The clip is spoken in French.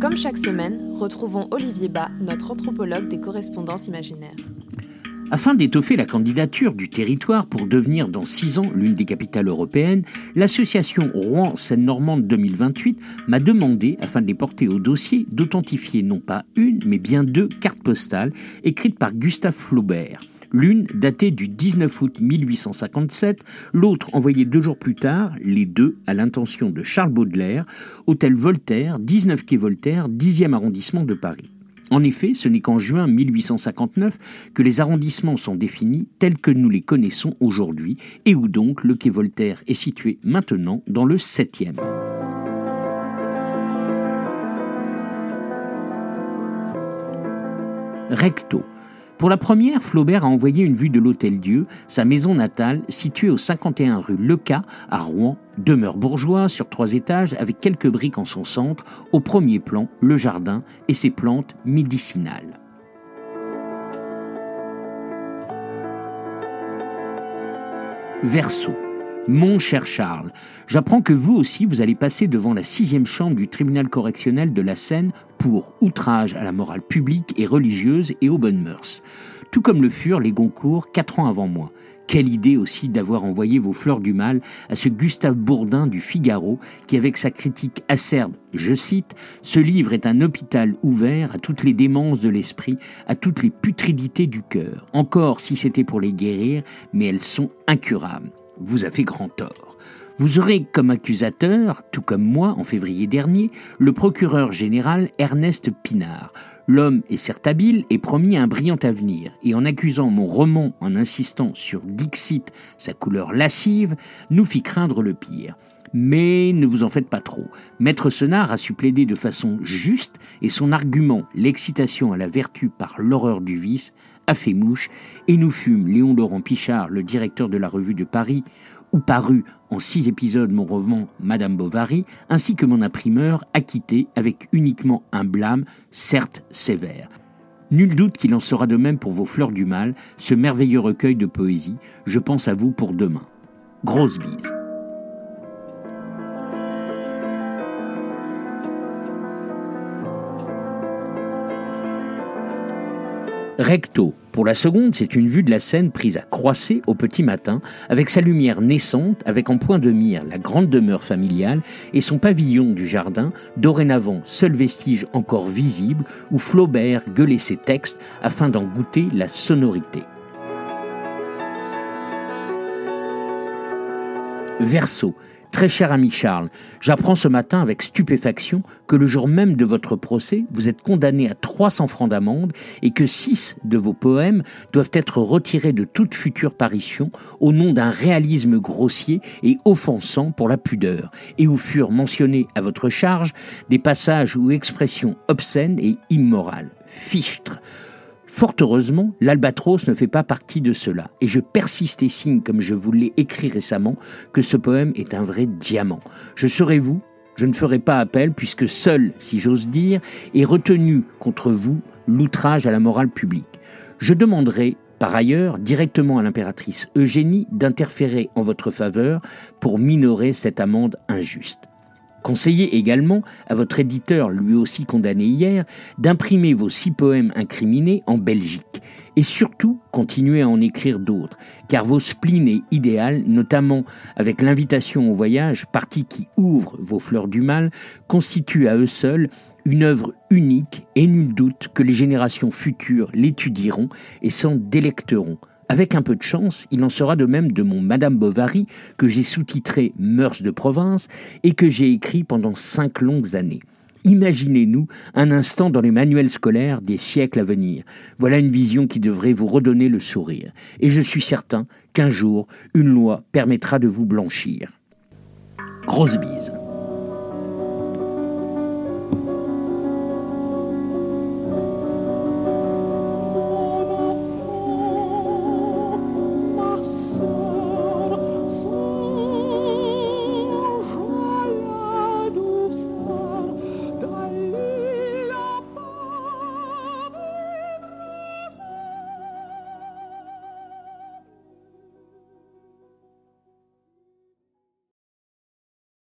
Comme chaque semaine, retrouvons Olivier Bas, notre anthropologue des correspondances imaginaires. Afin d'étoffer la candidature du territoire pour devenir dans six ans l'une des capitales européennes, l'association Rouen-Seine-Normande 2028 m'a demandé, afin de les porter au dossier, d'authentifier non pas une, mais bien deux cartes postales écrites par Gustave Flaubert. L'une datée du 19 août 1857, l'autre envoyée deux jours plus tard, les deux à l'intention de Charles Baudelaire, hôtel Voltaire, 19 quai Voltaire, 10e arrondissement de Paris. En effet, ce n'est qu'en juin 1859 que les arrondissements sont définis tels que nous les connaissons aujourd'hui et où donc le quai Voltaire est situé maintenant dans le 7e. Recto. Pour la première, Flaubert a envoyé une vue de l'Hôtel-Dieu, sa maison natale, située au 51 rue Leca, à Rouen, demeure bourgeois sur trois étages avec quelques briques en son centre, au premier plan, le jardin et ses plantes médicinales. Verso. Mon cher Charles, j'apprends que vous aussi vous allez passer devant la sixième chambre du tribunal correctionnel de la Seine pour outrage à la morale publique et religieuse et aux bonnes mœurs. Tout comme le furent les Goncourt quatre ans avant moi. Quelle idée aussi d'avoir envoyé vos fleurs du mal à ce Gustave Bourdin du Figaro qui, avec sa critique acerbe, je cite, Ce livre est un hôpital ouvert à toutes les démences de l'esprit, à toutes les putridités du cœur. Encore si c'était pour les guérir, mais elles sont incurables vous a fait grand tort. Vous aurez comme accusateur, tout comme moi en février dernier, le procureur général Ernest Pinard. L'homme est certes habile et promis un brillant avenir, et en accusant mon roman en insistant sur Dixit, sa couleur lascive, nous fit craindre le pire. Mais ne vous en faites pas trop. Maître Senard a su plaider de façon juste et son argument, l'excitation à la vertu par l'horreur du vice, a fait mouche et nous fûmes Léon Laurent Pichard, le directeur de la revue de Paris, où parut en six épisodes mon roman Madame Bovary, ainsi que mon imprimeur, acquitté avec uniquement un blâme, certes sévère. Nul doute qu'il en sera de même pour vos fleurs du mal, ce merveilleux recueil de poésie. Je pense à vous pour demain. Grosse bise. Recto. Pour la seconde, c'est une vue de la scène prise à croisser au petit matin, avec sa lumière naissante, avec en point de mire la grande demeure familiale et son pavillon du jardin, dorénavant seul vestige encore visible où Flaubert gueulait ses textes afin d'en goûter la sonorité. Verso. Très cher ami Charles, j'apprends ce matin avec stupéfaction que le jour même de votre procès, vous êtes condamné à 300 francs d'amende et que six de vos poèmes doivent être retirés de toute future parution au nom d'un réalisme grossier et offensant pour la pudeur, et où furent mentionnés à votre charge des passages ou expressions obscènes et immorales. Fichtre Fort heureusement, l'Albatros ne fait pas partie de cela, et je persiste et signe, comme je vous l'ai écrit récemment, que ce poème est un vrai diamant. Je serai vous, je ne ferai pas appel, puisque seul, si j'ose dire, est retenu contre vous l'outrage à la morale publique. Je demanderai, par ailleurs, directement à l'impératrice Eugénie d'interférer en votre faveur pour minorer cette amende injuste. Conseillez également à votre éditeur, lui aussi condamné hier, d'imprimer vos six poèmes incriminés en Belgique. Et surtout, continuez à en écrire d'autres, car vos spleens et idéal, notamment avec l'invitation au voyage, partie qui ouvre vos fleurs du mal, constituent à eux seuls une œuvre unique et nul doute que les générations futures l'étudieront et s'en délecteront. Avec un peu de chance, il en sera de même de mon Madame Bovary, que j'ai sous-titré Mœurs de province et que j'ai écrit pendant cinq longues années. Imaginez-nous un instant dans les manuels scolaires des siècles à venir. Voilà une vision qui devrait vous redonner le sourire. Et je suis certain qu'un jour, une loi permettra de vous blanchir. Grosse bise.